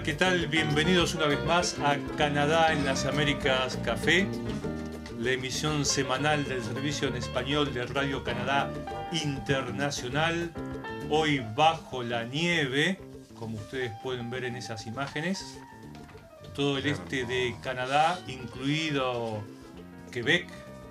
¿qué tal? Bienvenidos una vez más a Canadá en las Américas Café, la emisión semanal del servicio en español de Radio Canadá Internacional. Hoy bajo la nieve, como ustedes pueden ver en esas imágenes, todo el este de Canadá, incluido Quebec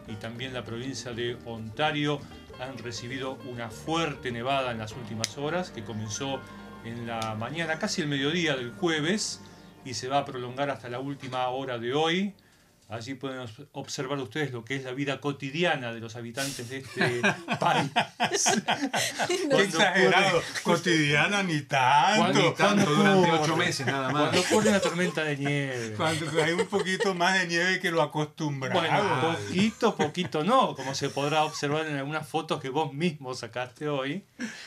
y también la provincia de Ontario, han recibido una fuerte nevada en las últimas horas que comenzó en la mañana, casi el mediodía del jueves, y se va a prolongar hasta la última hora de hoy. Allí pueden observar ustedes lo que es la vida cotidiana de los habitantes de este país. Qué exagerado. Cotidiana ni tanto. Ni tanto durante ocho meses nada más. Cuando ocurre una tormenta de nieve. Cuando hay un poquito más de nieve que lo acostumbrado. Bueno, poquito, poquito no, como se podrá observar en algunas fotos que vos mismo sacaste hoy.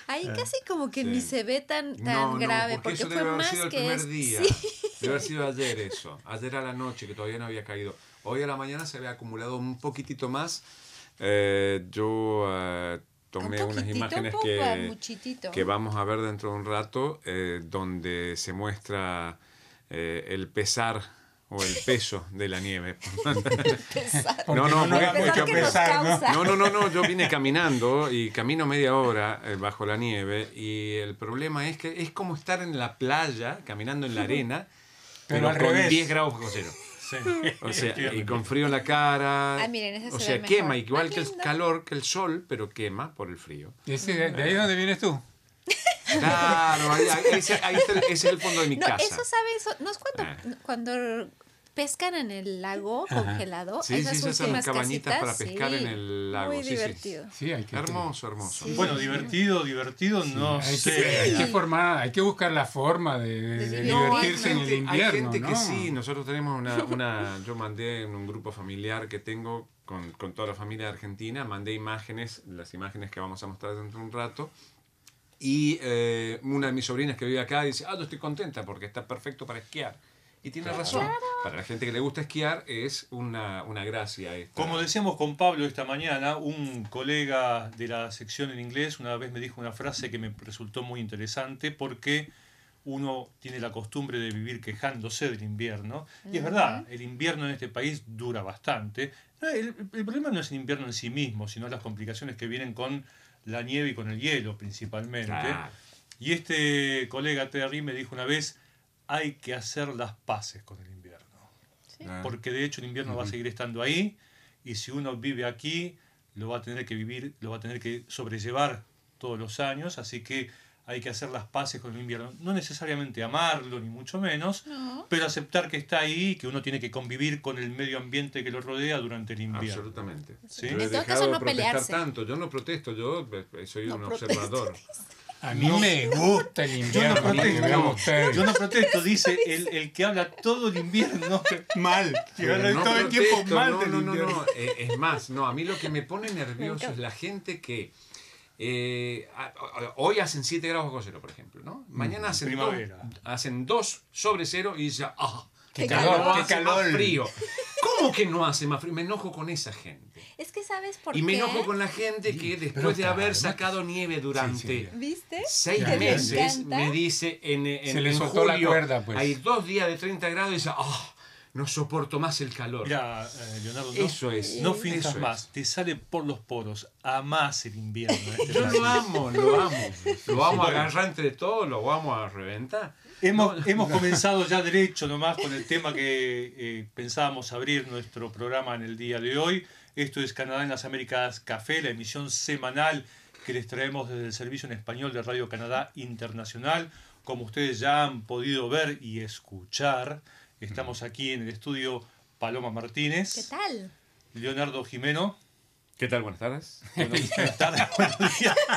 Ahí casi como que ni se ve tan, tan no, grave, no, porque, eso fue debe haber más sido el primer es- día. sí. Debe haber sido ayer eso. Ayer a la noche, que todavía no había caído. Hoy a la mañana se había acumulado un poquitito más. Eh, yo eh, tomé Un unas imágenes poco, que, vamos a ver dentro de un rato, eh, donde se muestra eh, el pesar o el peso de la nieve. No, no, no, mucho pesar, ¿no? No, no, no, no, yo vine caminando y camino media hora eh, bajo la nieve y el problema es que es como estar en la playa, caminando en la arena, Pero pero, al con revés. 10 grados bajo cero. Sí. O sea, y con frío en la cara. Ah, miren, ese o se sea, ve mejor. quema, igual que el lindo. calor, que el sol, pero quema por el frío. ¿Y ese- ¿De ahí donde vienes tú? Claro, ahí, ahí- ese, ahí está el- ese es el fondo de mi No, casa. eso sabe, eso, ¿no es cuando, Ah. cuando pescan en el lago congelado? Sí, esas sí, esas últimas cabañitas para pescar sí, en el lago. Muy sí, divertido. Sí, hay que Hermoso, hermoso. Sí. Bueno, divertido, divertido, no Hay que, sé. hay que formar, hay que buscar la forma de, de- de No, divertirse en el gente- invierno. Hay gente ¿no? que sí, nosotros tenemos una, una, yo mandé en un grupo familiar que tengo con, con toda la familia de Argentina, mandé imágenes, las imágenes que vamos a mostrar dentro de un rato, y eh, una de mis sobrinas que vive acá dice, ah, yo estoy contenta porque está perfecto para esquiar. Y tiene razón, para la gente que le gusta esquiar es una, una gracia esta. Como decíamos con Pablo esta mañana, un colega de la sección en inglés una vez me dijo una frase que me resultó muy interesante porque uno tiene la costumbre de vivir quejándose del invierno. Y es verdad, el invierno en este país dura bastante. El, el problema no es el invierno en sí mismo, sino las complicaciones que vienen con la nieve y con el hielo principalmente. Y este colega Terry me dijo una vez, hay que hacer las paces con el invierno Ah. porque de hecho el invierno va a seguir estando ahí y si uno vive aquí lo va a tener que vivir, lo va a tener que sobrellevar todos los años, así que hay que hacer las paces con el invierno. No necesariamente amarlo, ni mucho menos, No. pero aceptar que está ahí y que uno tiene que convivir con el medio ambiente que lo rodea durante el invierno. Absolutamente. Sí. Yo he En todo dejado caso, de no protestar pelearse. tanto. Yo no protesto, yo eh, soy No un observador. A mí me gusta el invierno. Yo no protesto, dice el, el que habla todo el invierno. Mal. Que habla no todo el tiempo mal no, del no, no, no, eh, es más, no, a mí lo que me pone nervioso es la gente que eh, hoy hacen 7 grados bajo cero, por ejemplo, ¿no? Mañana hacen primavera. 2 hacen dos sobre cero y dice, ah, Qué Qué calor, calor. qué hace calor. más frío. ¿Cómo que no hace más frío? Me enojo con esa gente. Es que sabes por Y me qué. enojo con la gente que después de haber sacado nieve durante Sí, sí. ¿Viste? seis meses ya. ¿Te me dice en, en, Se le en soltó la julio, cuerda, pues. hay dos días de 30 grados y dice, ah, no soporto más el calor. Mira, eh, Leonardo, no, Eso es. no Eso finjas es. más, te sale por los poros, amás el invierno. este Yo país. lo amo, lo amo. Lo vamos a agarrar entre todos, lo vamos a reventar. Hemos, hemos comenzado ya derecho nomás con el tema que eh, pensábamos abrir nuestro programa en el día de hoy. Esto es Canadá en las Américas Café, la emisión semanal que les traemos desde el servicio en español de Radio Canadá Internacional. Como ustedes ya han podido ver y escuchar, estamos aquí en el estudio Paloma Martínez, ¿Qué tal? Leonardo Jimeno. ¿Qué tal? Buenas tardes. Buenas tardes.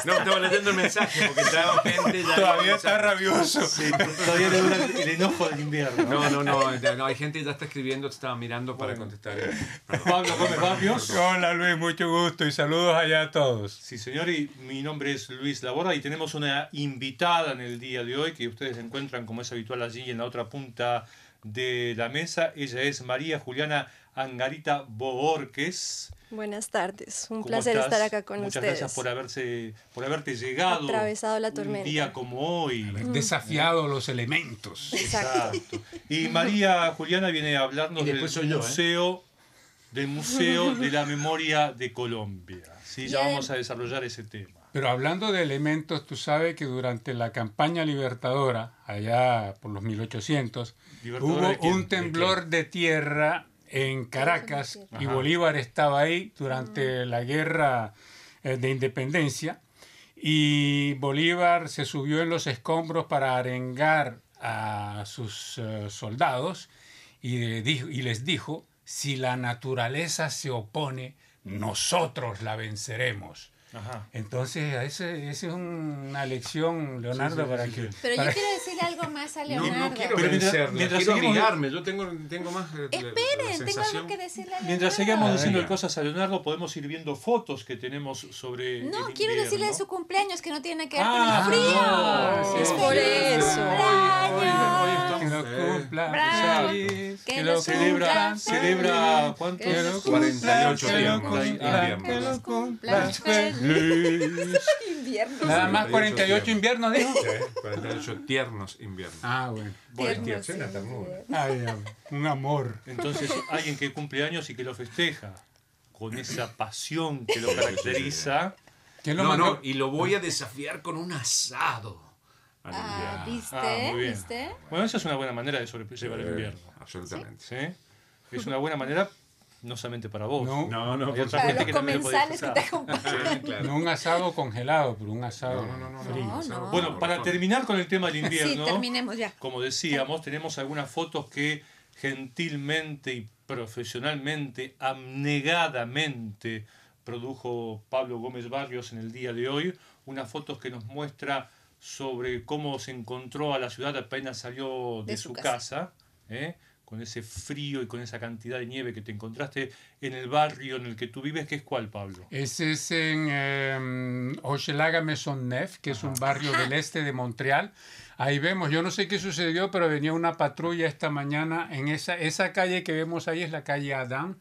No, estaba leyendo el mensaje porque estaba gente ya. Todavía está rabioso. Sí, todavía le dura el, el enojo del invierno. No, no, no, hay gente que ya está escribiendo, te estaba mirando para contestar. Perdón. Pablo Gómez Barrios. Hola Luis, mucho gusto y saludos allá a todos. Sí, señor, y mi nombre es Luis Labora y tenemos una invitada en el día de hoy que ustedes encuentran como es habitual allí en la otra punta de la mesa. Ella es María Juliana Angarita Boorques. Buenas tardes, un ¿Cómo placer estás? estar acá con Muchas ustedes. gracias por, haberse, por haberte llegado. Atravesado la Un tormenta. día como hoy. Desafiado los elementos. Exacto. Exacto. Y María Juliana viene a hablarnos del ¿eh? museo, del museo de la Memoria de Colombia. Sí, ya vamos a desarrollar ese tema. Pero hablando de elementos, tú sabes que durante la campaña libertadora, allá por los 1800, ¿Libertadora hubo un ¿De temblor de tierra en Caracas y. Bolívar estaba ahí durante la guerra eh, de independencia y Bolívar se subió en los escombros para arengar a sus eh, soldados y, le dijo- y les dijo, si la naturaleza se opone, nosotros la venceremos. Ajá. Entonces, ese es una lección, Leonardo, Sí, sí, para sí, que... sí. Pero para- yo quiero decirle algo más a No, Leonardo. no quiero Pero mientras- mientras quiero seguimos- amigarme. Yo tengo, tengo más. eh, la- la Esperen, tengo algo que decirle a Leonardo. Mientras sigamos Ah, diciendo cosas a Leonardo, podemos ir viendo fotos que tenemos sobre. No, el quiero decirle de su cumpleaños que no tiene que ver Ah, con el frío. no, Es sí, por sí. eso. Hoy, hoy estamos, Que lo eh, Celebra, celebra ¿cuántos? Que lo 48 que lo inviernos, cumpla, inviernos. que lo Cumpla Feliz. Invierno. Nada más 48 inviernos, dijo. Sí, 48 tiernos inviernos. Ah, bueno. Tierno, sí, Suena ternura. Ay, am- un amor. Entonces, alguien que cumple años y que lo festeja con esa pasión que lo caracteriza. ¿Quién lo No, mandó? no, y lo voy a desafiar con un asado. Ah. ¿viste? Ah, muy bien. ¿Viste? Bueno, esa es una buena manera de sobrellevar el invierno. Absolutamente. ¿sí? Es una buena manera, no solamente para vos. No, No, no, Hay otra Para gente los que también lo puede comensales que te acompañan. claro. no un asado congelado, pero un asado No, no, no, no, frío. no, No, no. Bueno, para terminar con el tema del Sí, invierno, terminemos ya. como decíamos, tenemos algunas fotos que gentilmente y profesionalmente, abnegadamente, produjo Pablo Gómez Barrios en el día de hoy. Unas fotos que nos muestra sobre cómo se encontró a la ciudad apenas salió de, De su su casa, casa. ¿eh? Con ese frío y con esa cantidad de nieve que te encontraste en el barrio en el que tú vives, que es cuál, Pablo? Ese es en eh, Hochelaga Maisonneuve, que es un barrio del este de Montreal. Ahí vemos, yo no sé qué sucedió, pero venía una patrulla esta mañana en esa, esa calle que vemos ahí, es la calle Adam.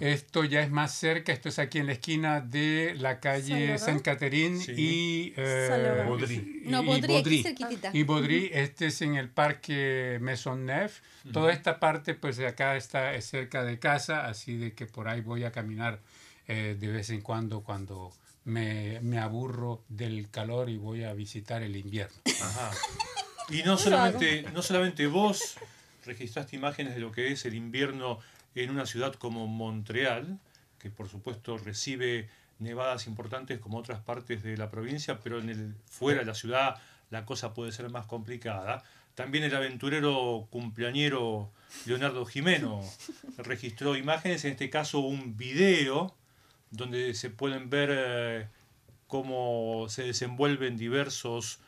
Esto ya es más cerca, esto es aquí en la esquina de la calle. Saint Catherine Sí. y, eh, Saint-Laurent. Baudry. y- No, y Baudry, este es en el parque Maisonneuve. Toda esta parte, pues de acá está es cerca de casa, así de que por ahí voy a caminar eh, de vez en cuando cuando me, me aburro del calor y voy a visitar el invierno. Ajá. Y no solamente, no solamente vos registraste imágenes de lo que es el invierno en una ciudad como Montreal, que por supuesto recibe nevadas importantes como otras partes de la provincia, pero en el, fuera de la ciudad la cosa puede ser más complicada. También el aventurero cumpleañero Leonardo Jimeno registró imágenes, en este caso un video, donde se pueden ver eh, cómo se desenvuelven diversos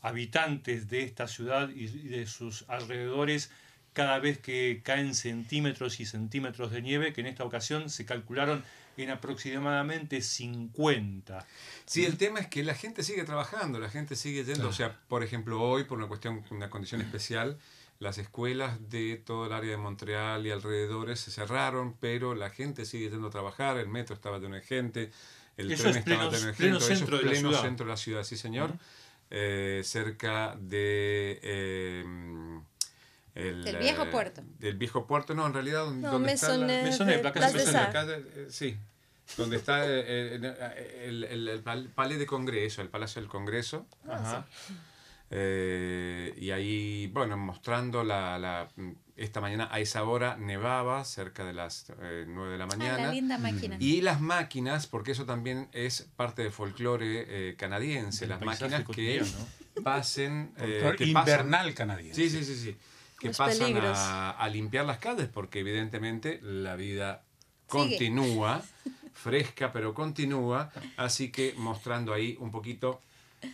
habitantes de esta ciudad y y de sus alrededores cada vez que caen centímetros y centímetros de nieve, que en esta ocasión se calcularon en aproximadamente 50. Sí, el tema es que la gente sigue trabajando, la gente sigue yendo. O sea, por ejemplo, hoy, por una cuestión, una condición especial, las escuelas de todo el área de Montreal y alrededores se cerraron, pero la gente sigue yendo a trabajar, el metro estaba lleno de gente, el Eso tren es estaba pleno- lleno de pleno gente, eso es centro de la pleno ciudad. centro de la ciudad, sí señor. Eh, cerca de... eh, el, Del viejo eh, puerto. Del viejo puerto, no, en realidad, No, donde está la- de la casa de de. Sar. Acá, eh, sí, donde está eh, eh, el, el, el pal- Palais de Congreso, el Palacio del Congreso. Ajá. Eh, y ahí, bueno, mostrando la, la- Esta mañana a esa hora nevaba, cerca de las eh, 9 de la Ah, la mañana. linda máquina. Y las máquinas, porque eso también es parte del folclore eh, canadiense, El las máquinas que cotidiano. pasen... eh, que pasan- invernal canadiense. Sí, sí, sí, sí. Que Los pasan a, a limpiar las calles porque evidentemente la vida Sigue. continúa, fresca pero continúa, así que mostrando ahí un poquito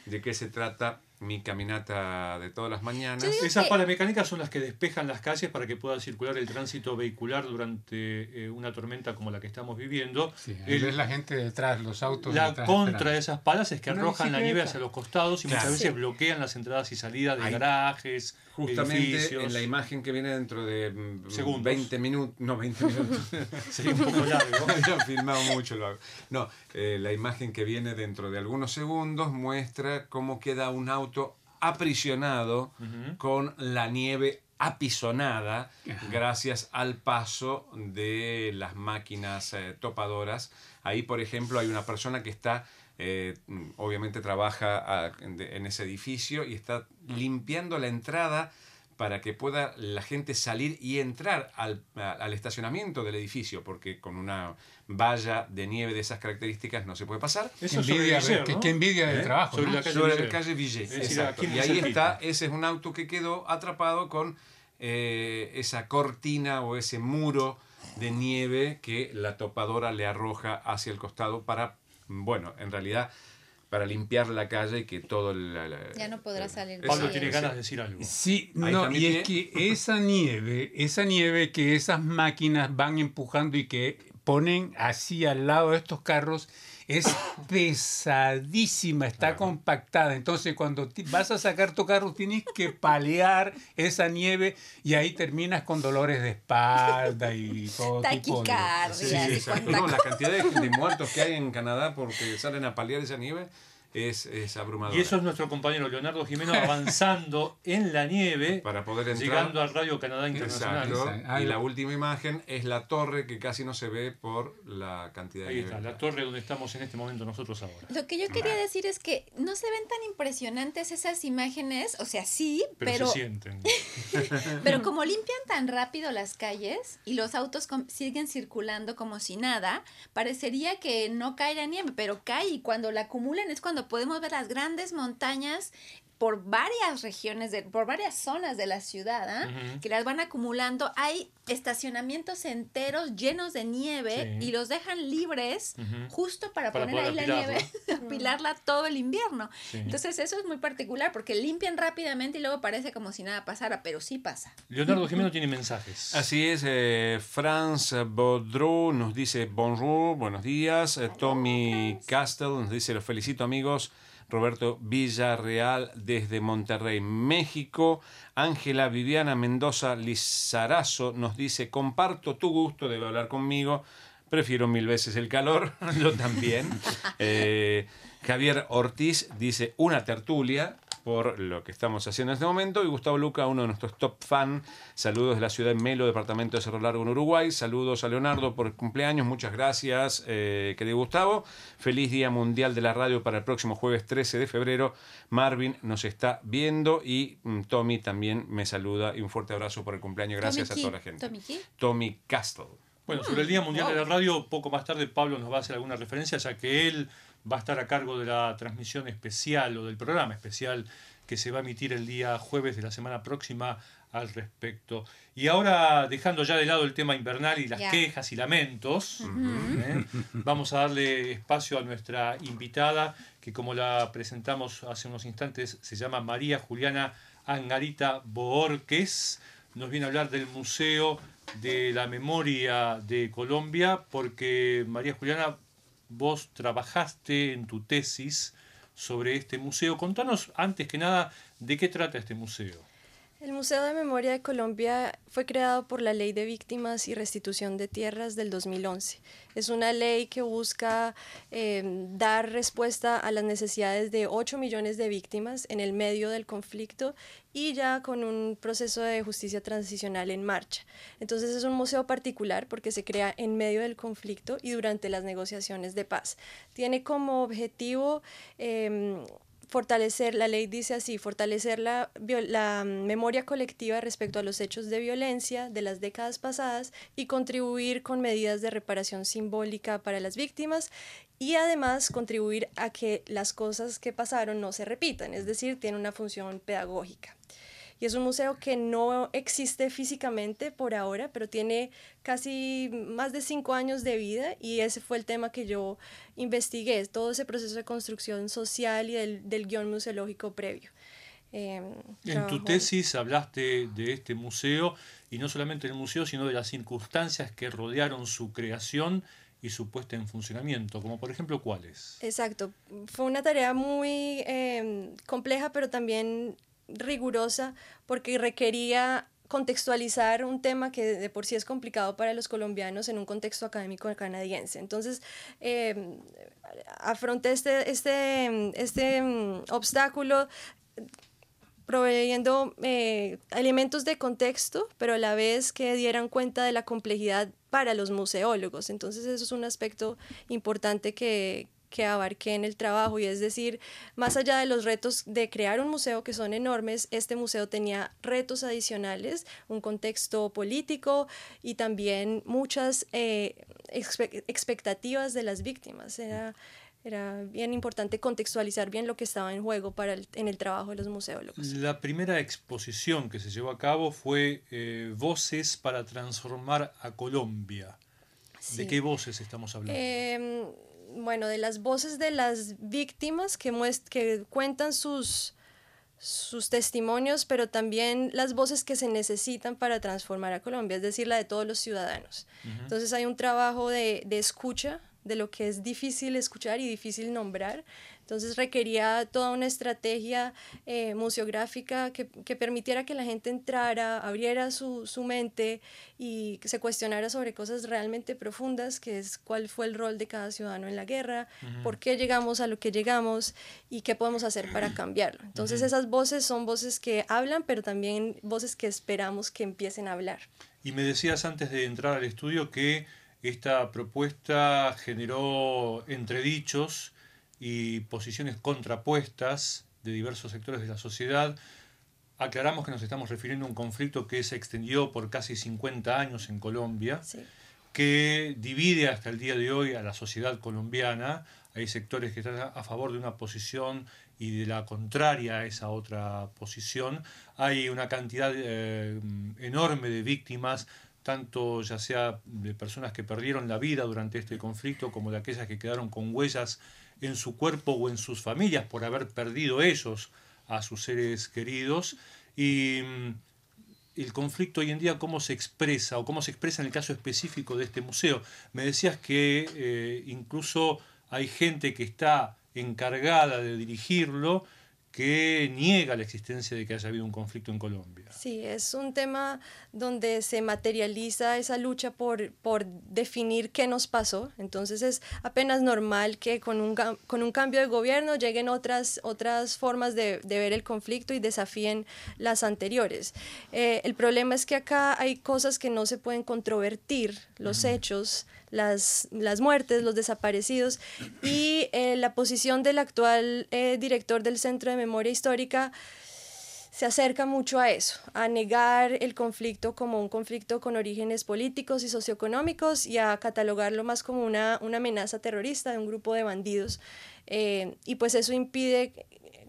de qué se trata mi caminata de todas las mañanas. Esas que- palas mecánicas son las que despejan las calles para que pueda circular el tránsito vehicular durante eh, una tormenta como la que estamos viviendo. Sí, El- ves la gente detrás, los autos la detrás contra esperando. de esas palas es que Una arrojan la nieve hacia los costados y Claro. muchas veces Sí. bloquean las entradas y salidas de Ahí- garajes, Justamente edificios. en la imagen que viene dentro de mm, Segundos. 20 minutos, no 20 minutos, Sería un poco largo. he filmado mucho lo hago. No, eh, la imagen que viene dentro de algunos segundos muestra cómo queda un auto aprisionado con la nieve apisonada gracias al paso de las máquinas eh, topadoras. Ahí, por ejemplo, hay una persona que está, eh, obviamente trabaja ah, en, de- en ese edificio y está limpiando la entrada para que pueda la gente salir y entrar al, al estacionamiento del edificio, porque con una valla de nieve de esas características no se puede pasar. Eso envidia, Villar, ver, qué- envidia de ¿Eh? trabajo. Sobre ¿no? la calle Sobre Villet. la calle Villet, Es decir, exacto. Y ahí está, ese es un auto que quedó atrapado con eh, esa cortina o ese muro de nieve que la topadora le arroja hacia el costado para, bueno, en realidad para limpiar la calle y que todo la- la- Ya no podrá salir. Pablo tiene ganas de decir algo. Sí, no, y es que esa nieve, esa nieve que esas máquinas van empujando y que ponen así al lado de estos carros es pesadísima, está Claro. compactada. Entonces, cuando vas a sacar tu carro, tienes que palear esa nieve y ahí terminas con dolores de espalda y todo tipo de... Taquicardia. Sí, cuánta No, la cantidad de, de muertos que hay en Canadá porque salen a paliar esa nieve es, es abrumadora. Y eso es nuestro compañero Leonardo Jimeno avanzando en la nieve, para poder entrar. llegando al Radio Canadá Internacional. Exacto. Exacto. Y la última imagen es la torre que casi no se ve por la cantidad de Ahí nieve. está, la torre donde estamos en este momento nosotros ahora. Lo que yo quería decir es que no se ven tan impresionantes esas imágenes, o sea, sí, Pero, pero, se sienten. pero como limpian tan rápido las calles y los autos siguen circulando como si nada, parecería que no cae la nieve, pero cae y cuando la acumulan es cuando podemos ver las grandes montañas por varias regiones, de, por varias zonas de la ciudad. Ujú. que las van acumulando. Hay estacionamientos enteros llenos de nieve Sí. y los dejan libres justo para, Para poner ahí la nieve, apilarla todo el invierno. Sí. Entonces eso es muy particular porque limpian rápidamente y luego parece como si nada pasara, pero sí pasa. Leonardo Jimeno tiene mensajes. Así es, eh, Franz Baudreau nos dice bonjour, buenos días. Eh, Tommy Castle nos dice los felicito amigos. Roberto Villarreal desde Monterrey, México. Ángela Viviana Mendoza Lizarazo nos dice comparto tu gusto, debe hablar conmigo. Prefiero mil veces el calor, yo también. Eh, Javier Ortiz dice una tertulia por lo que estamos haciendo en este momento. Y Gustavo Luca, uno de nuestros top fan. Saludos de la ciudad de Melo, departamento de Cerro Largo en Uruguay. Saludos a Leonardo por el cumpleaños. Muchas gracias, eh, querido Gustavo. Feliz Día Mundial de la Radio para el próximo jueves 13 de febrero. Marvin nos está viendo y mm, Tommy también me saluda. Y un fuerte abrazo por el cumpleaños. Gracias Tommy a toda la gente. Tommy Key. Tommy Castle. Bueno, sobre el Día Mundial wow. de la Radio, poco más tarde Pablo nos va a hacer alguna referencia, ya que él va a estar a cargo de la transmisión especial o del programa especial que se va a emitir el día jueves de la semana próxima al respecto. Y ahora, dejando ya de lado el tema invernal y las quejas y lamentos, ¿eh? vamos a darle espacio a nuestra invitada, que como la presentamos hace unos instantes, se llama María Juliana Angarita Boorques. Nos viene a hablar del Museo de la Memoria de Colombia, porque María Juliana, vos trabajaste en tu tesis sobre este museo. Contanos antes que nada de qué trata este museo. El Museo de Memoria de Colombia fue creado por la Ley de Víctimas y Restitución de Tierras del 2011. Es una ley que busca eh, dar respuesta a las necesidades de 8 millones de víctimas en el medio del conflicto y ya con un proceso de justicia transicional en marcha. Entonces es un museo particular porque se crea en medio del conflicto y durante las negociaciones de paz. Tiene como objetivo... eh, fortalecer, la ley dice así, fortalecer la, la mm, memoria colectiva respecto a los hechos de violencia de las décadas pasadas y contribuir con medidas de reparación simbólica para las víctimas y además contribuir a que las cosas que pasaron no se repitan, es decir, tiene una función pedagógica. Y es un museo que no existe físicamente por ahora, pero tiene casi más de cinco años de vida y ese fue el tema que yo investigué, todo ese proceso de construcción social y del, del guion museológico previo. Em, en tu tesis hablaste de este museo y no solamente del museo, sino de las circunstancias que rodearon su creación y su puesta en funcionamiento, como por ejemplo cuáles. Exacto, fue una tarea muy em, compleja, pero también rigurosa, porque requería contextualizar un tema que de por sí es complicado para los colombianos en un contexto académico canadiense. Entonces, eh, afronté este, este, este mm, obstáculo proveyendo eh, elementos de contexto, pero a la vez que dieran cuenta de la complejidad para los museólogos. Entonces eso es un aspecto importante que, que abarqué en el trabajo y es decir, más allá de los retos de crear un museo que son enormes, este museo tenía retos adicionales, un contexto político y también muchas eh, expectativas de las víctimas. Era, era bien importante contextualizar bien lo que estaba en juego para en el trabajo de los museólogos. La primera exposición que se llevó a cabo fue eh, Voces para transformar a Colombia. ¿De qué voces estamos hablando? Em, bueno, de las voces de las víctimas que, que cuentan sus, sus testimonios, pero también las voces que se necesitan para transformar a Colombia, es decir, la de todos los ciudadanos. Entonces hay un trabajo de, de escucha de lo que es difícil escuchar y difícil nombrar. Entonces requería toda una estrategia eh, museográfica que, permitiera que la gente entrara, abriera su, mente y se cuestionara sobre cosas realmente profundas, que es cuál fue el rol de cada ciudadano en la guerra, por qué llegamos a lo que llegamos y qué podemos hacer para cambiarlo. Entonces esas voces son voces que hablan, pero también voces que esperamos que empiecen a hablar. Y me decías antes de entrar al estudio que esta propuesta generó entredichos y posiciones contrapuestas de diversos sectores de la sociedad. Aclaramos que nos estamos refiriendo a un conflicto que se extendió por casi 50 años en Colombia, que divide hasta el día de hoy a la sociedad colombiana. Hay sectores que están a favor de una posición y de la contraria a esa otra posición. Hay una cantidad eh, enorme de víctimas tanto ya sea de personas que perdieron la vida durante este conflicto como de aquellas que quedaron con huellas en su cuerpo o en sus familias por haber perdido ellos a sus seres queridos. Y mm, el conflicto hoy en día, cómo se expresa o cómo se expresa en el caso específico de este museo. Me decías que eh, incluso hay gente que está encargada de dirigirlo que niega la existencia de que haya habido un conflicto en Colombia. Sí, es un tema donde se materializa esa lucha por, por definir qué nos pasó. Entonces es apenas normal que con un, con un cambio de gobierno lleguen otras, otras formas de, de ver el conflicto y desafíen las anteriores. Eh, el problema es que acá hay cosas que no se pueden controvertir, los hechos las, las muertes, los desaparecidos y eh, la posición del actual eh, director del Centro de Memoria Histórica se acerca mucho a eso, a negar el conflicto como un conflicto con orígenes políticos y socioeconómicos y a catalogarlo más como una, una amenaza terrorista de un grupo de bandidos. Eh, y pues eso impide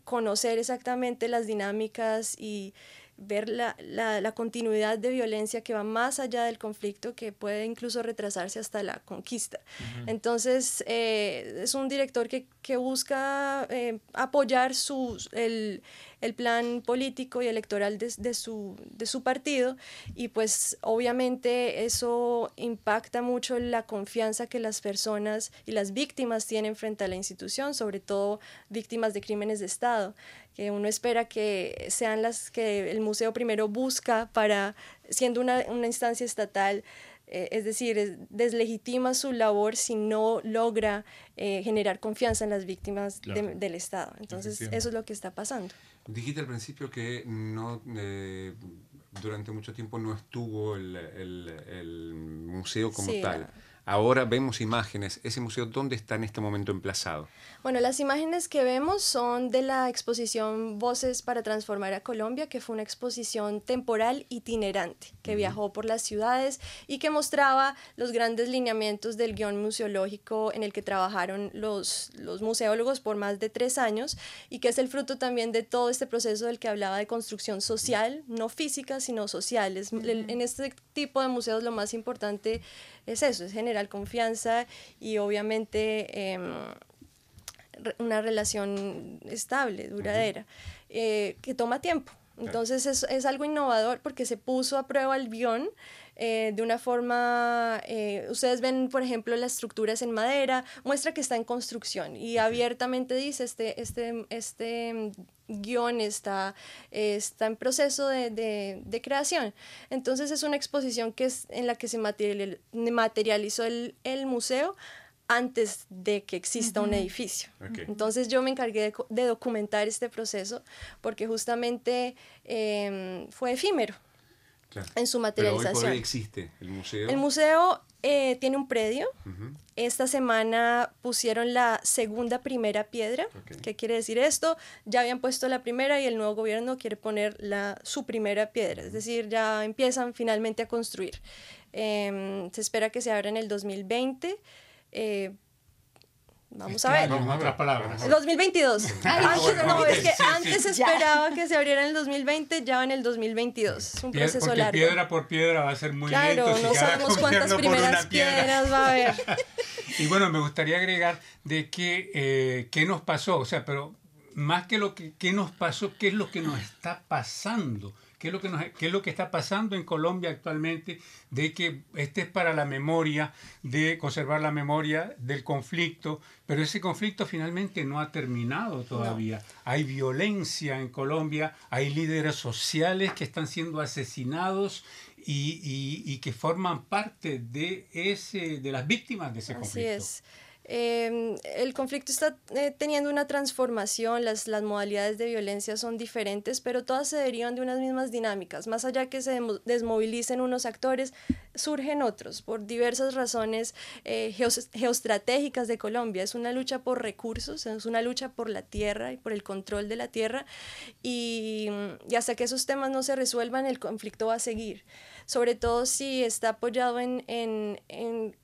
conocer exactamente las dinámicas y ver la, la, continuidad de violencia que va más allá del conflicto, que puede incluso retrasarse hasta la conquista. Entonces, eh, es un director que, que busca eh, apoyar su, el, el plan político y electoral de, su, de su partido y pues obviamente eso impacta mucho la confianza que las personas y las víctimas tienen frente a la institución, sobre todo víctimas de crímenes de Estado, que uno espera que sean las que el museo primero busca para, siendo una, una instancia estatal, eh, es decir, deslegitima su labor si no logra eh, generar confianza en las víctimas del Estado. Entonces, eso es lo que está pasando. Dijiste al principio que no eh, durante mucho tiempo no estuvo el, el, museo como tal. Ahora vemos imágenes. ¿Ese museo dónde está en este momento emplazado? Bueno, las imágenes que vemos son de la exposición Voces para Transformar a Colombia, que fue una exposición temporal itinerante, que viajó por las ciudades y que mostraba los grandes lineamientos del guion museológico en el que trabajaron los, los museólogos por más de tres años y que es el fruto también de todo este proceso del que hablaba de construcción social, no física, sino social. En este tipo de museos lo más importante es eso, es generar confianza y obviamente em, una relación estable, duradera, eh, que toma tiempo. Entonces es, es, algo innovador porque se puso a prueba el guion eh, de una forma, eh, ustedes ven, por ejemplo, las estructuras en madera, muestra que está en construcción y abiertamente dice, este, este, este guion está, está en proceso de, de, creación. Entonces es una exposición que es, en la que se materializó el, el museo antes de que exista un edificio. Entonces yo me encargué de, documentar este proceso porque justamente em, fue efímero en su materialización. Pero hoy existe el museo. El museo eh, tiene un predio. Esta semana pusieron la segunda primera piedra. ¿Qué quiere decir esto? Ya habían puesto la primera y el nuevo gobierno quiere poner la, su primera piedra. Es decir, ya empiezan finalmente a construir. Em, se espera que se abra en el 2020. Eh, vamos a ver. No, otras palabras. 2022. antes, no, es que antes esperaba que se abriera en el 2020, ya en el 2022. Es un proceso porque largo. piedra por piedra va a ser muy claro, lento. no sabemos cuántas primeras piedras va a haber. y bueno, me gustaría agregar de que eh, qué nos pasó, o sea, pero más que lo que qué nos pasó, qué es lo que nos está pasando qué es lo que, nos, qué es lo que está pasando en Colombia actualmente, de que este es para la memoria, de conservar la memoria del conflicto, pero ese conflicto finalmente no ha terminado todavía. Hay violencia en Colombia, hay líderes sociales que están siendo asesinados y, y, que forman parte de, ese, de las víctimas de ese conflicto. Así es. Em, el conflicto está eh, teniendo una transformación, las, las modalidades de violencia son diferentes, pero todas se derivan de unas mismas dinámicas. Más allá que se desmovilicen unos actores, surgen otros por diversas razones eh, geoestratégicas de Colombia. Es una lucha por recursos, es una lucha por la tierra y por el control de la tierra y, y hasta que esos temas no se resuelvan, el conflicto va a seguir sobre todo si está apoyado en, en, en,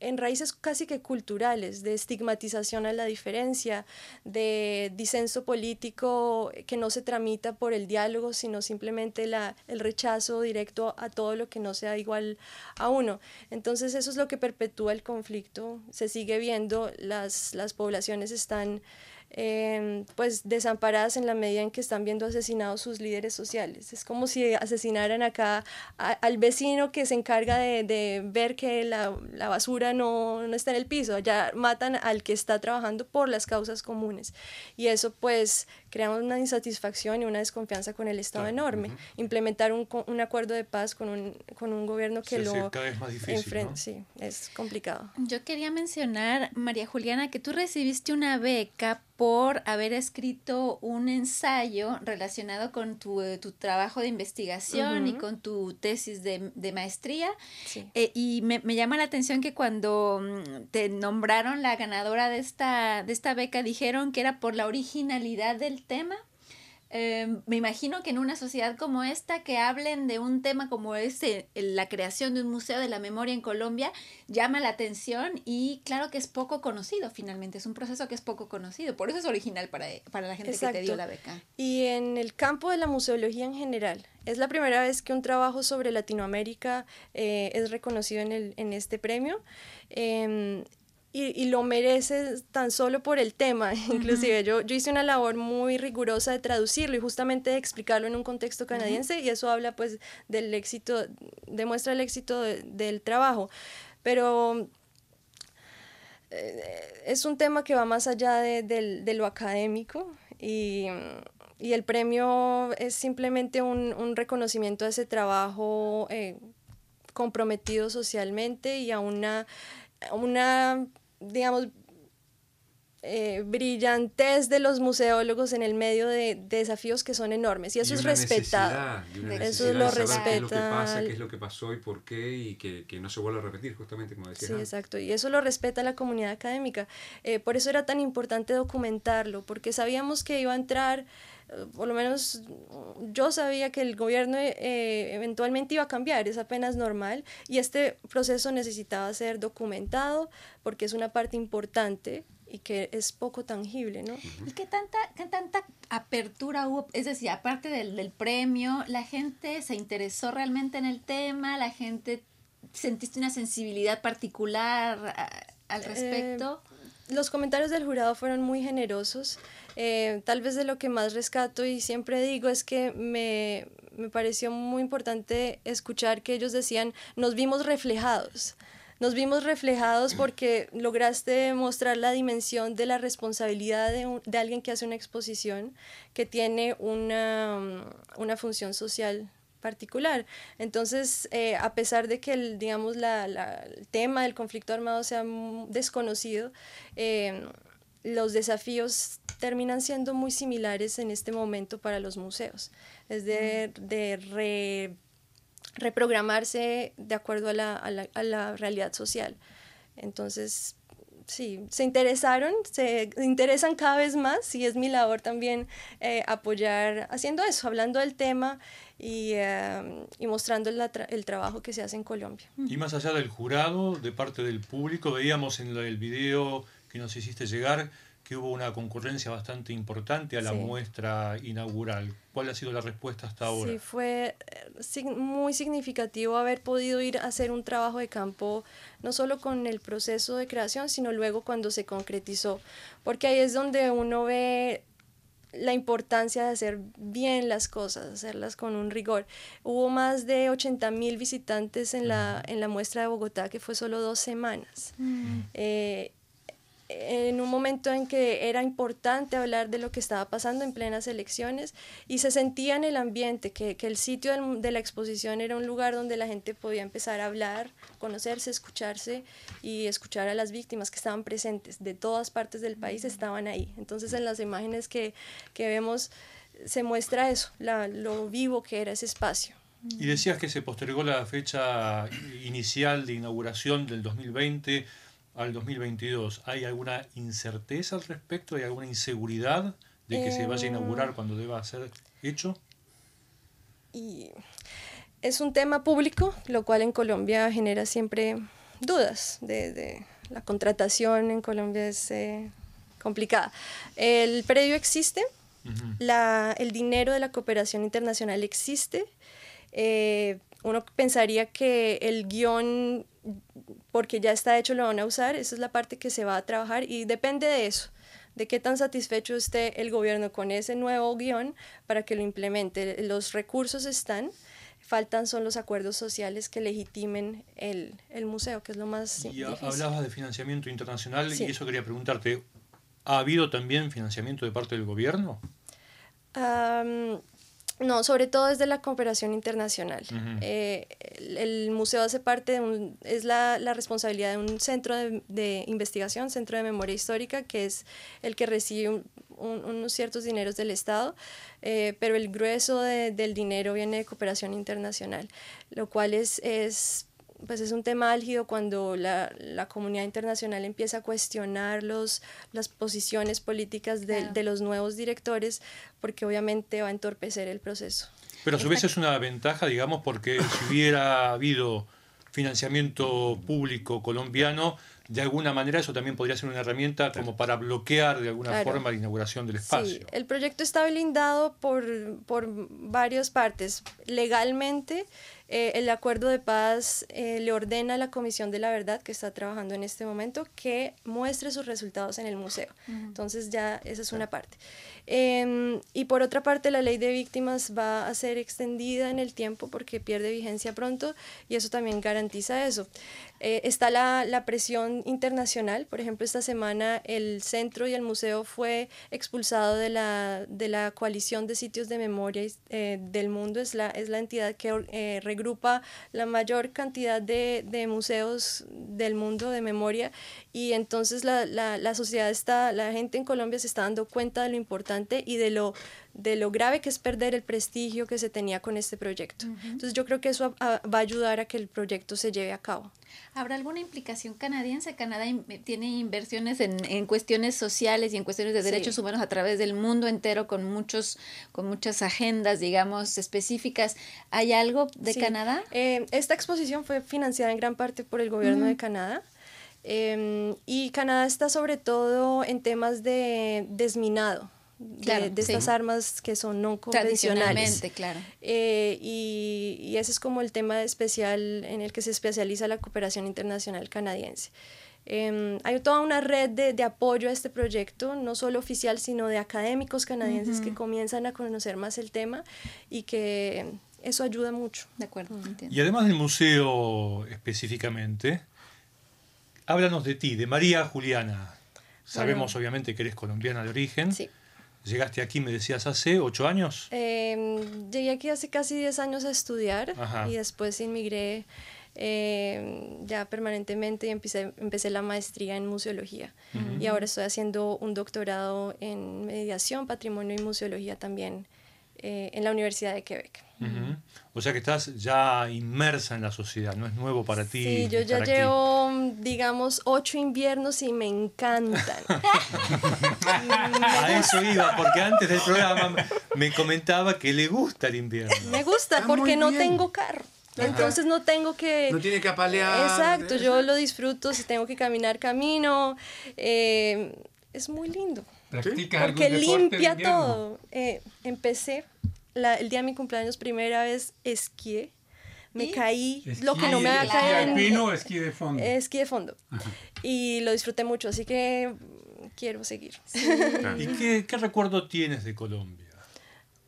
en raíces casi que culturales, de estigmatización a la diferencia, de disenso político que no se tramita por el diálogo, sino simplemente la, el rechazo directo a todo lo que no sea igual a uno. Entonces eso es lo que perpetúa el conflicto, se sigue viendo, las, las poblaciones están Em, pues desamparadas en la medida en que están viendo asesinados sus líderes sociales. Es como si asesinaran acá al vecino que se encarga de, de ver que la, la basura no, no, está en el piso, ya matan al que está trabajando por las causas comunes. Y eso pues crea una insatisfacción y una desconfianza con el Estado enorme. Implementar un, un, acuerdo de paz con un, con un gobierno que lo... cada vez más difícil, Sí, es complicado. Yo quería mencionar, María Juliana, que tú recibiste una beca por haber escrito un ensayo relacionado con tu, eh, tu trabajo de investigación y con tu tesis de, de maestría. Eh, y me, me, llama la atención que cuando mm, te nombraron la ganadora de esta, de esta beca, dijeron que era por la originalidad del tema. Em, me imagino que en una sociedad como esta, que hablen de un tema como este, la creación de un museo de la memoria en Colombia, llama la atención y claro que es poco conocido finalmente, es un proceso que es poco conocido, por eso es original para, para la gente que te dio la beca. Y en el campo de la museología en general, es la primera vez que un trabajo sobre Latinoamérica eh, es reconocido en, el, en este premio. Eh, y, lo merece tan solo por el tema. Inclusive yo, yo hice una labor muy rigurosa de traducirlo y justamente de explicarlo en un contexto canadiense y eso habla pues del éxito, demuestra el éxito del trabajo. Pero eh, es un tema que va más allá de, de, lo académico y, y, el premio es simplemente un, un reconocimiento a ese trabajo eh, comprometido socialmente y a una, a una digamos, eh, brillantez de los museólogos en el medio de, desafíos que son enormes y eso es respetado. Eso lo respeta. Qué es lo que pasa, qué es lo que pasó y por qué y que, que no se vuelva a repetir, justamente como decía. Sí, exacto. Y eso lo respeta la comunidad académica. Eh, por eso era tan importante documentarlo, porque sabíamos que iba a entrar por lo menos yo sabía que el gobierno eh, eventualmente iba a cambiar, es apenas normal, y este proceso necesitaba ser documentado porque es una parte importante y que es poco tangible, ¿no? ¿Y qué tanta, qué tanta apertura hubo? Es decir, aparte del, del, premio, ¿la gente se interesó realmente en el tema? ¿La gente sentiste una sensibilidad particular al eh, respecto? Los comentarios del jurado fueron muy generosos. Eh, tal vez de lo que más rescato y siempre digo es que me, me pareció muy importante escuchar que ellos decían, nos vimos reflejados nos vimos reflejados porque lograste mostrar la dimensión de la responsabilidad de, de alguien que hace una exposición que tiene una, una función social particular. Entonces, eh, a pesar de que el, digamos, la, la, el tema del conflicto armado sea desconocido, eh, los desafíos terminan siendo muy similares en este momento para los museos. Es de, de re reprogramarse de acuerdo a la, a la, a la realidad social. Entonces, sí, se interesaron, se interesan cada vez más y es mi labor también eh, apoyar haciendo eso, hablando del tema y, eh, y mostrando el, el, trabajo que se hace en Colombia. Y más allá del jurado, de parte del público, veíamos en el video que nos hiciste llegar que hubo una concurrencia bastante importante a la muestra inaugural. ¿Cuál ha sido la respuesta hasta ahora? Sí, fue eh, muy significativo haber podido ir a hacer un trabajo de campo, no solo con el proceso de creación, sino luego cuando se concretizó, porque ahí es donde uno ve la importancia de hacer bien las cosas, hacerlas con un rigor. Hubo más de 80 mil visitantes en la, en la muestra de Bogotá, que fue solo dos semanas. Mm. Eh, en un momento en que era importante hablar de lo que estaba pasando en plenas elecciones y se sentía en el ambiente que, que el sitio de la exposición era un lugar donde la gente podía empezar a hablar, conocerse, escucharse y escuchar a las víctimas que estaban presentes de todas partes del país estaban ahí. Entonces en las imágenes que, que vemos se muestra eso, la, lo vivo que era ese espacio. Y decías que se postergó la fecha inicial de inauguración del 2020 al 2022, ¿hay alguna incerteza al respecto? ¿Hay alguna inseguridad de que se vaya a inaugurar cuando deba ser hecho? Y es un tema público, lo cual en Colombia genera siempre dudas de, de la contratación en Colombia es eh, complicada. El predio existe, la, el dinero de la cooperación internacional existe. Eh, uno pensaría que el guion porque ya está hecho, lo van a usar, esa es la parte que se va a trabajar y depende de eso, de qué tan satisfecho esté el gobierno con ese nuevo guion para que lo implemente. Los recursos están, faltan son los acuerdos sociales que legitimen el, el museo, que es lo más Y hablabas de financiamiento internacional y eso quería preguntarte, ¿ha habido también financiamiento de parte del gobierno? No, sobre todo desde la cooperación internacional. Eh, el, museo hace parte de un, es la, la responsabilidad de un centro de, de, investigación, centro de memoria histórica, que es el que recibe unos ciertos dineros del Estado, eh, pero el grueso de, del dinero viene de cooperación internacional, lo cual es, es pues es un tema álgido cuando la, la, comunidad internacional empieza a cuestionar los, las posiciones políticas de, de, los nuevos directores, porque obviamente va a entorpecer el proceso. Pero a su vez es una ventaja, digamos, porque si hubiera habido financiamiento público colombiano, de alguna manera eso también podría ser una herramienta como para bloquear de alguna forma la inauguración del espacio. Sí, el proyecto está blindado por, por varias partes. Legalmente, eh, el acuerdo de paz eh, le ordena a la Comisión de la Verdad, que está trabajando en este momento, que muestre sus resultados en el museo. Entonces ya esa es una parte. Eh, y por otra parte, la ley de víctimas va a ser extendida en el tiempo porque pierde vigencia pronto y eso también garantiza eso. Eh, está la, la, presión internacional, por ejemplo, esta semana el centro y el museo fue expulsado de la, de la coalición de sitios de memoria eh, del mundo, es la, es la entidad que eh, agrupa la mayor cantidad de, de museos del mundo de memoria y entonces la, la, la, sociedad está, la gente en Colombia se está dando cuenta de lo importante y de lo, de lo grave que es perder el prestigio que se tenía con este proyecto. Entonces yo creo que eso va a ayudar a que el proyecto se lleve a cabo. ¿Habrá alguna implicación canadiense? Canadá tiene inversiones en, en, cuestiones sociales y en cuestiones de derechos humanos a través del mundo entero con, muchos, con muchas agendas, digamos, específicas. ¿Hay algo de Canadá? Eh, esta exposición fue financiada en gran parte por el gobierno de Canadá. Eh, y Canadá está sobre todo en temas de desminado de, estas armas que son no convencionales. claro. Eh, y, y, ese es como el tema especial en el que se especializa la cooperación internacional canadiense. Em, hay toda una red de, de, apoyo a este proyecto, no solo oficial, sino de académicos canadienses que comienzan a conocer más el tema y que eso ayuda mucho. De acuerdo. Y además del museo específicamente, háblanos de ti, de María Juliana. Sabemos obviamente que eres colombiana de origen. Sí. ¿Llegaste aquí, me decías, hace ocho años? Eh, llegué aquí hace casi diez años a estudiar y después inmigré eh, ya permanentemente y empecé, empecé la maestría en museología. Y ahora estoy haciendo un doctorado en mediación, patrimonio y museología también eh, en la Universidad de Quebec. O sea que estás ya inmersa en la sociedad, no es nuevo para ti. Sí, yo ya llevo, digamos, ocho inviernos y me encantan. A eso iba, porque antes del programa me comentaba que le gusta el invierno. Me gusta porque no tengo carro. Entonces no tengo que... No tiene que apalear. Exacto, yo lo disfruto, si tengo que caminar, camino. Eh, es muy lindo. Porque limpia todo. Eh, empecé el día de mi cumpleaños primera vez esquié. Me caí, lo que no me había caído. ¿Esquí alpino o esquí de fondo? Esquí de fondo. Y lo disfruté mucho, así que quiero seguir. ¿Y qué, qué recuerdo tienes de Colombia?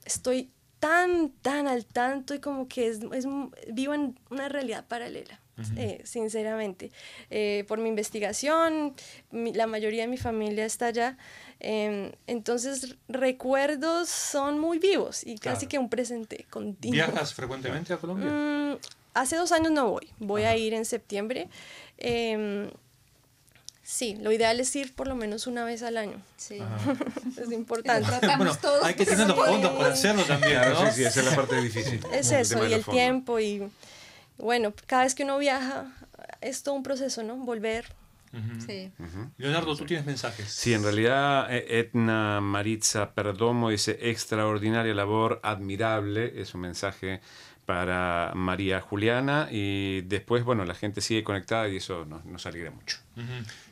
Estoy tan, tan al tanto y como que es, es vivo en una realidad paralela. Eh, sinceramente. Eh, por mi investigación, la mayoría de mi familia está allá, em, entonces recuerdos son muy vivos y casi que un presente continuo. ¿Viajas frecuentemente a Colombia? Mm, hace dos años no voy, voy a ir en septiembre. Sí, lo ideal es ir por lo menos una vez al año. Sí. es importante. bueno, hay que tener los fondos para hacerlo también, ¿no? Sí, sí, esa es la parte difícil. Es eso, y el tiempo y bueno, cada vez que uno viaja es todo un proceso, ¿no? Volver. Sí. Leonardo, tú tienes mensajes. Sí, en realidad eh, Etna Maritza Perdomo dice extraordinaria labor, admirable, es un mensaje para María Juliana y después, bueno, la gente sigue conectada y eso nos, nos alegra mucho.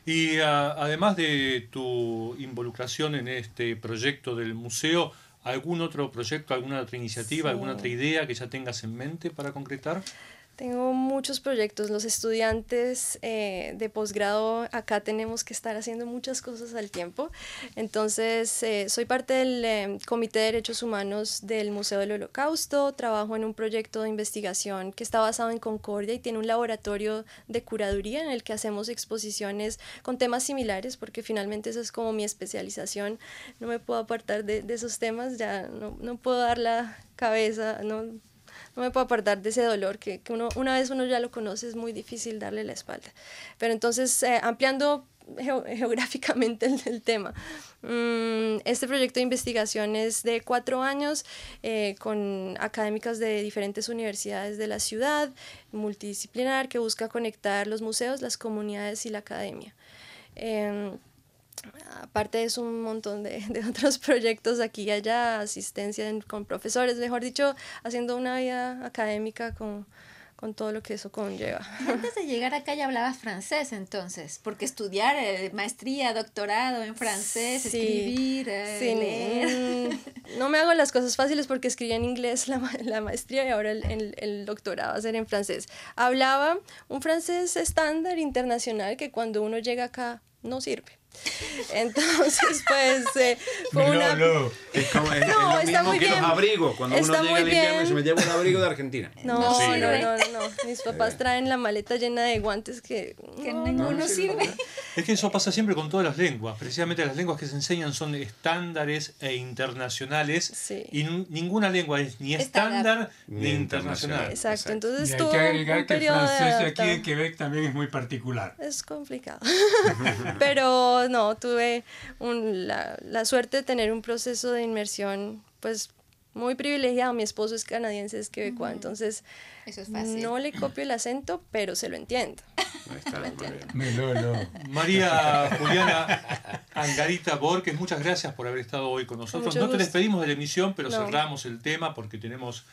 Y ah, además de tu involucración en este proyecto del museo, ¿algún otro proyecto, alguna otra iniciativa, alguna otra idea que ya tengas en mente para concretar? Tengo muchos proyectos. Los estudiantes eh, de posgrado acá tenemos que estar haciendo muchas cosas al tiempo. Entonces, eh, soy parte del eh, Comité de Derechos Humanos del Museo del Holocausto. Trabajo en un proyecto de investigación que está basado en Concordia y tiene un laboratorio de curaduría en el que hacemos exposiciones con temas similares, porque finalmente esa es como mi especialización. No me puedo apartar de, de esos temas, ya no, no puedo dar la cabeza, no no me puedo apartar de ese dolor que, que uno, una vez uno ya lo conoce es muy difícil darle la espalda. Pero entonces, eh, ampliando geográficamente el, tema. Mm, este proyecto de investigación es de cuatro años eh, con académicas de diferentes universidades de la ciudad, multidisciplinar, que busca conectar los museos, las comunidades y la academia. Em, aparte es un montón de, de, otros proyectos aquí y allá, asistencia con profesores, mejor dicho, haciendo una vida académica con, con todo lo que eso conlleva. antes de llegar acá ya hablabas francés entonces, porque estudiar eh, maestría, doctorado en francés, escribir, eh, sí, leer. Mm, no me hago las cosas fáciles porque escribí en inglés la, la maestría y ahora el, el, el, doctorado va a ser en francés. Hablaba un francés estándar internacional que cuando uno llega acá no sirve. Entonces, pues eh, fue una... Es, como, es, no, es lo mismo que los abrigos. Cuando está uno llega al invierno y se me lleva un abrigo de Argentina. No, no, no, no, no, Mis papás traen la maleta llena de guantes que, que ninguno sirve. Es que eso pasa siempre con todas las lenguas. Precisamente las lenguas que se enseñan son estándares e internacionales. Sí. Y ninguna lengua es ni estándar ni internacional. Exacto. Entonces Y hay que agregar que el francés de aquí en Quebec también es muy particular. Es complicado. Pero no, tuve un- la, la suerte de tener un proceso de inmersión pues muy privilegiado. Mi esposo es canadiense, es quebecois, entonces Eso es fácil. no le copio el acento, pero se lo entiendo. Ahí está, lo- lo- María Juliana Angarita Borges, muchas gracias por haber estado hoy con nosotros. Mucho no te despedimos de la emisión, pero No. cerramos el tema porque tenemos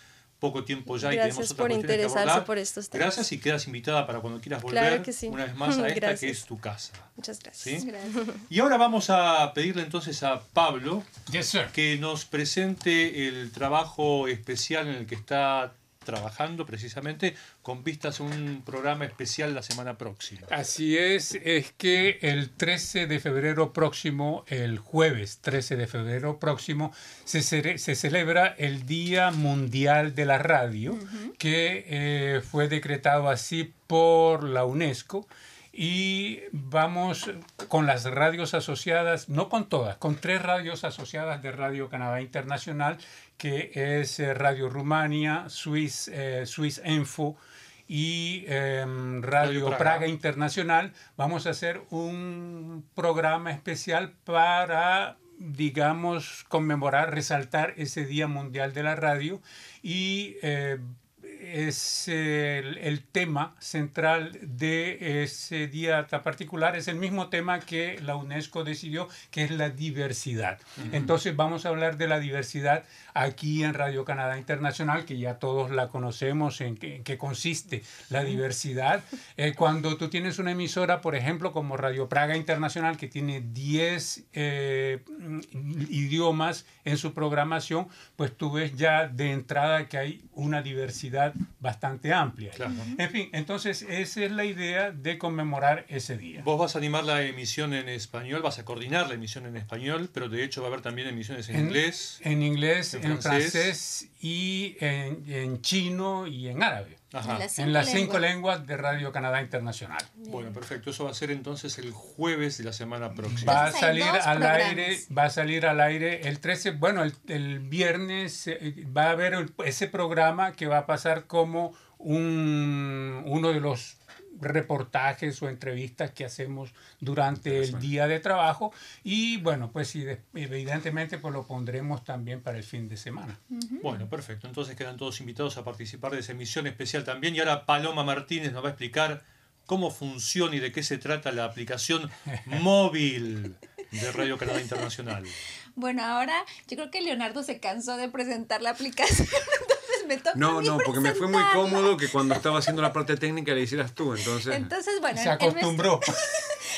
poco tiempo ya y Gracias tenemos otras por que interesarse abordar. por estos temas. Gracias y quedas invitada para cuando quieras volver Claro que sí. una vez más a esta que es tu casa. Muchas gracias. ¿sí? Gracias. Y ahora vamos a pedirle entonces a Pablo Yes, que nos presente el trabajo especial en el que está trabajando precisamente con vistas a un programa especial la semana próxima. Así es, es que el 13 de febrero próximo, el jueves 13 de febrero próximo, se, cere- se celebra el Día Mundial de la Radio, que eh, fue decretado así por la UNESCO. Y vamos con las radios asociadas, no con todas, con tres radios asociadas de Radio Canadá Internacional, que es eh, Radio Rumania, Swiss, eh, Swiss Info y em, Radio, Radio Praga. Praga. Internacional. Vamos a hacer un programa especial para, digamos, conmemorar, resaltar ese Día Mundial de la Radio y eh, es el, el tema central de ese día tan particular, es el mismo tema que la UNESCO decidió, que es la diversidad. Entonces vamos a hablar de la diversidad aquí en Radio Canadá Internacional, que ya todos la conocemos, en qué, en qué consiste la diversidad. Eh, cuando tú tienes una emisora, por ejemplo, como Radio Praga Internacional, que tiene 10 eh, idiomas en su programación, pues tú ves ya de entrada que hay una diversidad bastante amplia. Claro. En fin, entonces esa es la idea de conmemorar ese día. Vos vas a animar la emisión en español, vas a coordinar la emisión en español, pero de hecho va a haber también emisiones en, inglés. En inglés, en en, francés. francés, y en, en chino y en árabe. Ajá. En las en las cinco lenguas. lenguas de Radio Canadá Internacional. Bueno, perfecto. Eso va a ser entonces el jueves de la semana próxima. Va a salir al programas. aire, va a salir al aire el 13, bueno, el, el viernes eh, va a haber el- ese programa que va a pasar como un, uno de los reportajes o entrevistas que hacemos durante el día de trabajo y bueno, pues evidentemente pues lo pondremos también para el fin de semana. Bueno, perfecto. Entonces quedan todos invitados a participar de esa emisión especial también. Y ahora Paloma Martínez nos va a explicar cómo funciona y de qué se trata la aplicación móvil de Radio Canadá Internacional. Bueno, ahora yo creo que Leonardo se cansó de presentar la aplicación, me toca a No, no, porque me fue muy cómodo que cuando estaba haciendo la parte técnica le hicieras tú, entonces... Entonces, bueno, Se en- en nuestro- acostumbró.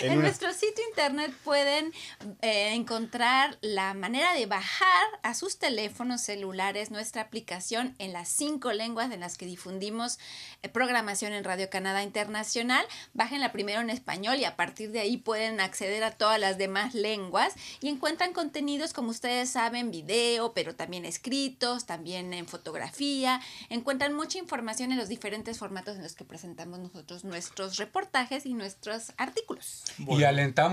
En, una- nuestro sitio internet pueden eh, encontrar la manera de bajar a sus teléfonos celulares nuestra aplicación en las cinco lenguas en las que difundimos eh, programación en Radio Canadá Internacional. Bájenla primero en español y a partir de ahí pueden acceder a todas las demás lenguas y encuentran contenidos como ustedes saben, video, pero también escritos, también en fotografía. Encuentran mucha información en los diferentes formatos en los que presentamos nosotros nuestros reportajes y nuestros artículos. Y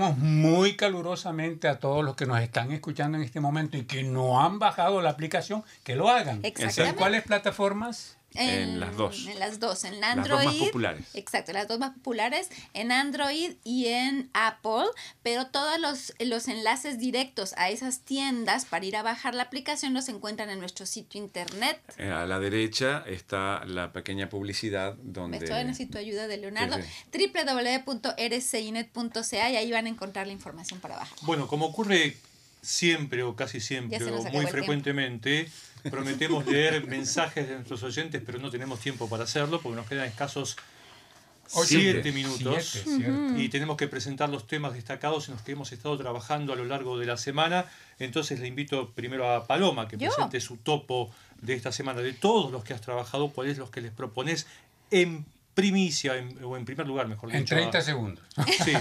Bueno. Muy calurosamente a todos los que nos están escuchando en este momento y que no han bajado la aplicación, que lo hagan. ¿En cuáles plataformas? En las dos. En las dos, en Las dos Android. más populares. Exacto, las dos más populares, en Android y en Apple, pero todos los, los enlaces directos a esas tiendas para ir a bajar la aplicación los encuentran en nuestro sitio internet. Eh, A la derecha está la pequeña publicidad donde... Esto necesito ayuda de Leonardo. Sí, www.rcinet.ca y ahí van a encontrar la información para bajar. Bueno, como ocurre siempre o casi siempre o muy tiempo. Prometemos leer mensajes de nuestros oyentes, pero no tenemos tiempo para hacerlo porque nos quedan escasos siete minutos. Siete, y tenemos que presentar los temas destacados en los que hemos estado trabajando a lo largo de la semana. Entonces le invito primero a Paloma que ¿Yo? presente su topo de esta semana, de todos los que has trabajado, cuáles los que les propones en primicia en- o en primer lugar, mejor En dicho. 30 a- segundos. Sí,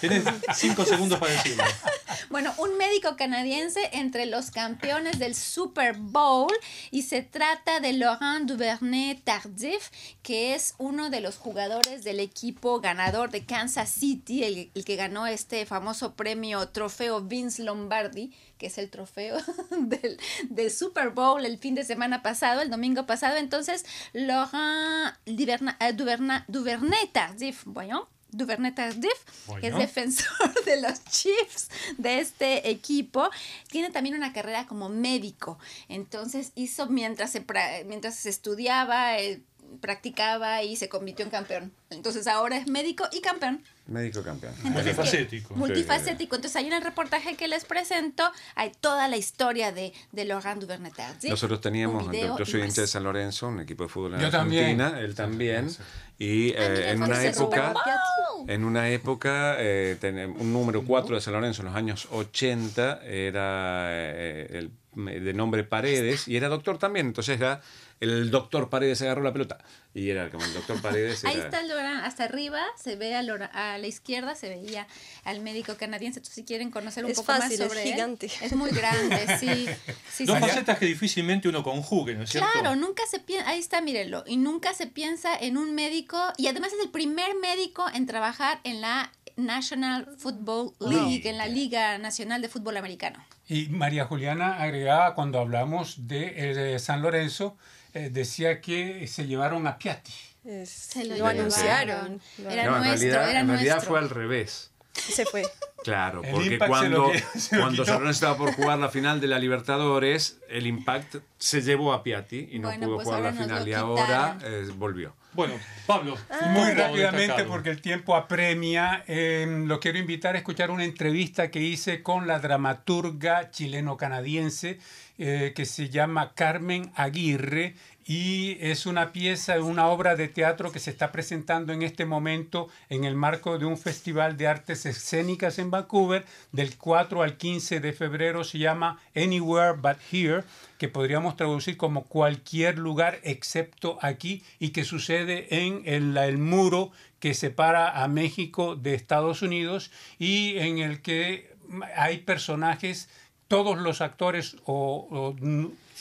tenés cinco segundos para decirlo. Bueno, un médico canadiense entre los campeones del Super Bowl y se trata de Laurent Duvernay Tardif, que es uno de los jugadores del equipo ganador de Kansas City, el, que ganó este famoso premio trofeo Vince Lombardi, que es el trofeo del, del, Super Bowl el fin de semana pasado, el domingo pasado. Entonces, Laurent Duvernay, Duvernay Tardif, bueno, Duvernay Tardif, bueno. que es defensor de los Chiefs de este equipo, tiene también una carrera como médico. Entonces hizo mientras se, mientras se estudiaba, eh, practicaba y se convirtió en campeón. Entonces ahora es médico y campeón. Médico campeón. Entonces, multifacético. Multifacético. Entonces ahí en el reportaje que les presento hay toda la historia de, de Laurent Duvernay Tardif. Nosotros teníamos, yo soy hincha de San Lorenzo, un equipo de fútbol en yo Argentina, también. él también. Y eh, en, una época, en una época, eh, un número 4 de San Lorenzo en los años 80 era eh, el, de nombre Paredes y era doctor también, entonces era el doctor Paredes agarró la pelota y era como el doctor Paredes. Ahí era... está el Laurent, hasta arriba se ve a, Laurent, a, la izquierda se veía al médico canadiense. Entonces, si quieren conocer un es poco fácil, más sobre es gigante. él, es muy grande, sí. sí Dos sí. facetas que difícilmente uno conjugue, ¿no es cierto? Claro, nunca se piensa, ahí está, mírenlo, y nunca se piensa en un médico, y además es el primer médico en trabajar en la National Football League, en la Liga Nacional de Fútbol Americano. Y María Juliana agregaba cuando hablamos de eh, San Lorenzo, eh, decía que se llevaron a Piatti. Es, Se lo, lo anunciaron. Era no, en nuestro, realidad, era en realidad nuestro. fue al revés. Se fue. Claro, El porque Impact se lo cuando, se cuando estaba por jugar la final de la Libertadores, el Impact se llevó a Piatti y no Bueno, pudo pues jugar la final y ahora eh, volvió. Bueno, Pablo, un Muy rápidamente, destacado. porque el tiempo apremia, eh, lo quiero invitar a escuchar una entrevista que hice con la dramaturga chileno-canadiense eh, que se llama Carmen Aguirre y es una pieza, una obra de teatro que se está presentando en este momento en el marco de un festival de artes escénicas en Vancouver del 4 al 15 de febrero. Se llama Anywhere But Here, que podríamos traducir como cualquier lugar excepto aquí y que sucede en el, el muro que separa a México de Estados Unidos y en el que hay personajes todos los actores o,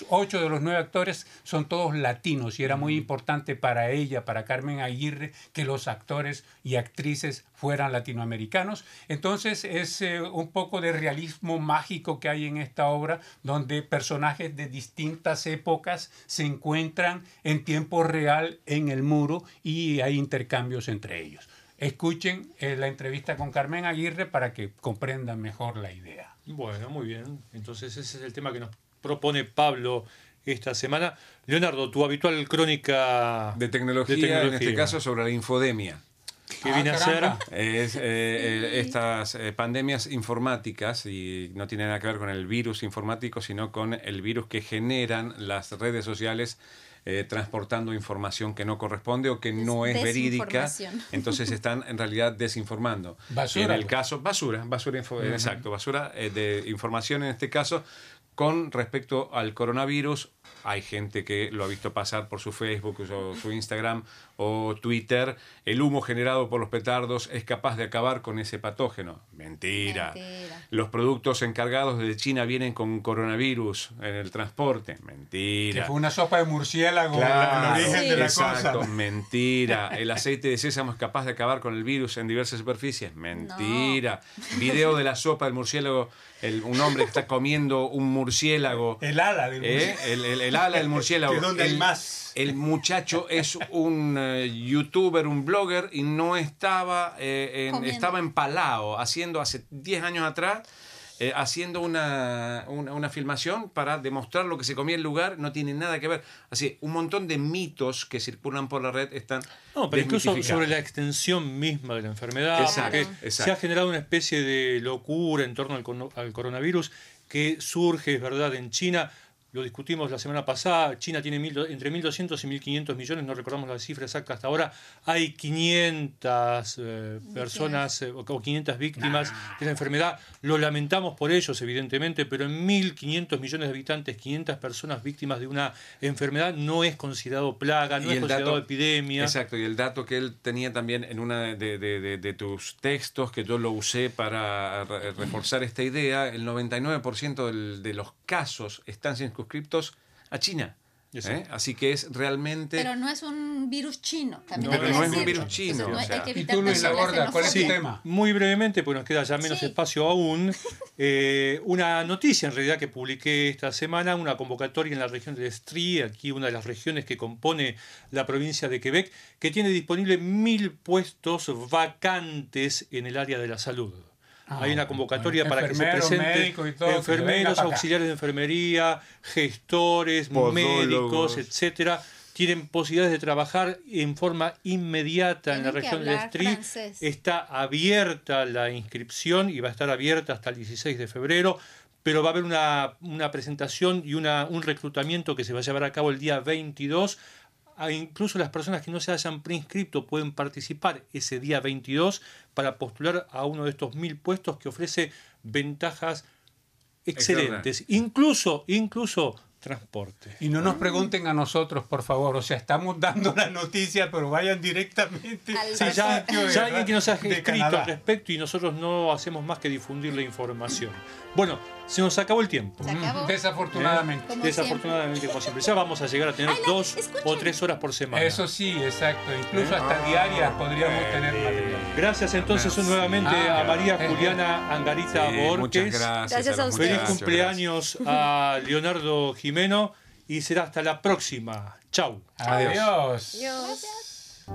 ocho de los nueve actores son todos latinos y era muy importante para ella, para Carmen Aguirre, que los actores y actrices fueran latinoamericanos. Entonces es eh, un poco de realismo mágico que hay en esta obra, donde personajes de distintas épocas se encuentran en tiempo real en el muro y hay intercambios entre ellos. Escuchen eh, la entrevista con Carmen Aguirre para que comprendan mejor la idea. Bueno, muy bien. Entonces ese es el tema que nos propone Pablo esta semana. Leonardo, tu habitual crónica De tecnología, de en este caso sobre la infodemia. Ah, viene a ser. Es, eh, eh, estas eh, pandemias informáticas, y no tiene nada que ver con el virus informático, sino con el virus que generan las redes sociales eh, transportando información que no corresponde o que no es verídica. Entonces están en realidad desinformando. Basura, En el pues. caso, basura, basura, info- exacto, basura eh, de información en este caso. Con respecto al coronavirus, hay gente que lo ha visto pasar por su Facebook o su Instagram o Twitter. El humo generado por los petardos es capaz de acabar con ese patógeno. Mentira. Mentira. Los productos encargados de China vienen con coronavirus en el transporte. Que Mentira. fue una sopa de murciélago Claro, el origen Sí. de la exacto, cosa. mentira. El aceite de sésamo es capaz de acabar con el virus en diversas superficies. Mentira. Video de la sopa del murciélago. el- un hombre que está comiendo un murciélago. El ala del ¿eh? murciélago. El, el- el ala del murciélago. Que donde hay El- más. El muchacho es un eh, youtuber, un blogger y no estaba, eh, en- estaba en Palau haciendo hace 10 años atrás, eh, haciendo una, una, una filmación para demostrar lo que se comía en el lugar, no tiene nada que ver. Así, un montón de mitos que circulan por la red están... No, pero incluso sobre la extensión misma de la enfermedad, Exacto, porque exacto. se ha generado una especie de locura en torno al, cono- al coronavirus que surge, verdad, en China lo discutimos la semana pasada, China tiene mil, entre 1.200 y 1.500 millones, no recordamos la cifra exacta hasta ahora, hay 500 eh, personas eh, o 500 víctimas de la enfermedad, lo lamentamos por ellos evidentemente, pero en 1.500 millones de habitantes, 500 personas víctimas de una enfermedad no es considerado plaga, no es considerado epidemia. Exacto, y el dato que él tenía también en una de, de, de, tus textos, que yo lo usé para reforzar esta idea, el 99% de los casos están circunscriptos a China. ¿Eh? Así que es realmente... Pero no es un virus chino. También Pero no es un virus chino. y tú, Luis Laborda, ¿cuál es tu tema? Muy brevemente, pues nos queda ya menos espacio aún. Eh, una noticia en realidad que publiqué esta semana, una convocatoria en la región de Estrie, aquí una de las regiones que compone la provincia de Quebec, que tiene disponible mil puestos vacantes en el área de la salud. Hay una convocatoria para que se presenten enfermeros, auxiliares de enfermería, gestores, médicos, etcétera. Tienen posibilidades de trabajar en forma inmediata en la región de Street. Está abierta la inscripción y va a estar abierta hasta el 16 de febrero pero va a haber una, una presentación y una, un reclutamiento que se va a llevar a cabo el día 22 incluso las personas que no se hayan preinscrito pueden participar ese día 22 para postular a uno de estos mil puestos que ofrece ventajas excelentes. Incluso, incluso transporte. Y no nos pregunten a nosotros, por favor. O sea, estamos dando la noticia, pero vayan directamente al sí, ya, ya alguien que nos ha escrito al respecto y nosotros no hacemos más que difundir la información. Bueno, se nos acabó el tiempo. Desafortunadamente. ¿Eh? Desafortunadamente, como siempre. Ya vamos a llegar a tener dos o tres horas por semana. Eso sí, exacto. Incluso hasta ah, diarias podríamos tener material. Gracias entonces nuevamente a María Juliana Angarita Borges. gracias. a Feliz cumpleaños a Leonardo Jimeno y será hasta la próxima. Chau. Adiós. Adiós.